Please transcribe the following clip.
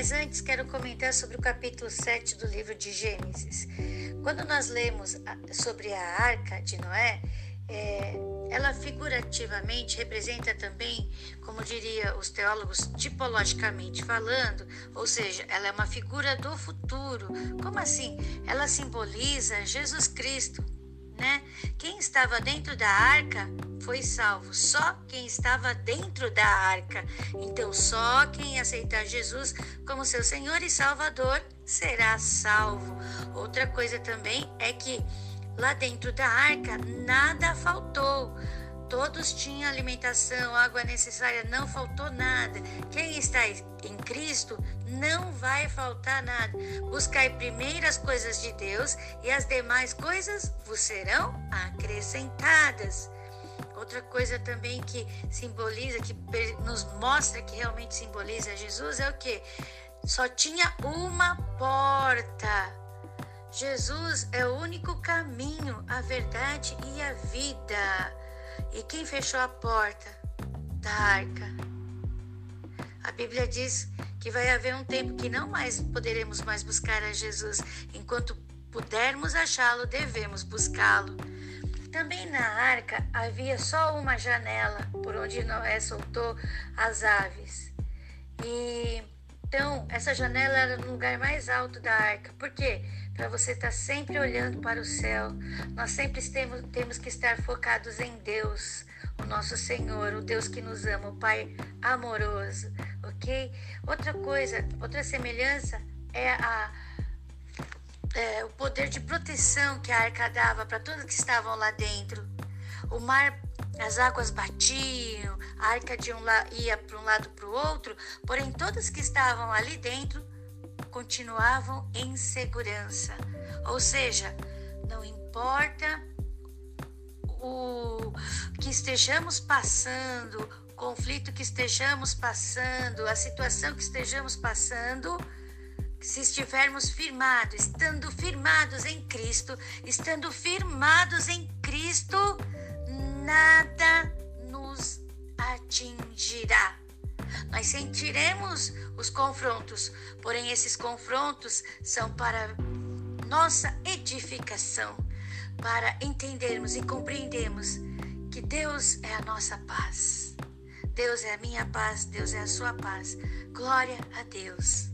Mas antes quero comentar sobre o capítulo 7 do livro de Gênesis. Quando nós lemos sobre a arca de Noé, é, ela figurativamente representa também, como diria os teólogos, tipologicamente falando, ou seja, ela é uma figura do futuro. Como assim? Ela simboliza Jesus Cristo, né? Quem estava dentro da arca foi salvo, só quem estava dentro da arca. Então, só quem aceitar Jesus como seu Senhor e Salvador será salvo. Outra coisa também é que lá dentro da arca nada faltou. Todos tinham alimentação, água necessária, não faltou nada. Quem está em Cristo não vai faltar nada. Buscai primeiro as coisas de Deus e as demais coisas vos serão acrescentadas. Outra coisa também que simboliza, que nos mostra que realmente simboliza Jesus é o que? Só tinha uma porta. Jesus é o único caminho, a verdade e a vida. E quem fechou a porta da arca? A Bíblia diz que vai haver um tempo que não mais poderemos mais buscar a Jesus. Enquanto pudermos achá-lo, devemos buscá-lo. Também na arca havia só uma janela por onde Noé soltou as aves. E então essa janela era no lugar mais alto da arca. Por quê? Para você estar tá sempre olhando para o céu. Nós sempre temos, temos que estar focados em Deus, o nosso Senhor, o Deus que nos ama, o Pai amoroso, ok? Outra coisa, outra semelhança é a é, o poder de proteção que a arca dava para todos que estavam lá dentro. O mar, as águas batiam, a arca de um ia para um lado para o outro, porém todos que estavam ali dentro continuavam em segurança. Ou seja, não importa o que estejamos passando, o conflito que estejamos passando, a situação que estejamos passando, se estivermos firmados, estando firmados em Cristo, estando firmados em Cristo, nada nos atingirá. Nós sentiremos os confrontos, porém esses confrontos são para nossa edificação, para entendermos e compreendermos que Deus é a nossa paz. Deus é a minha paz, Deus é a sua paz. Glória a Deus.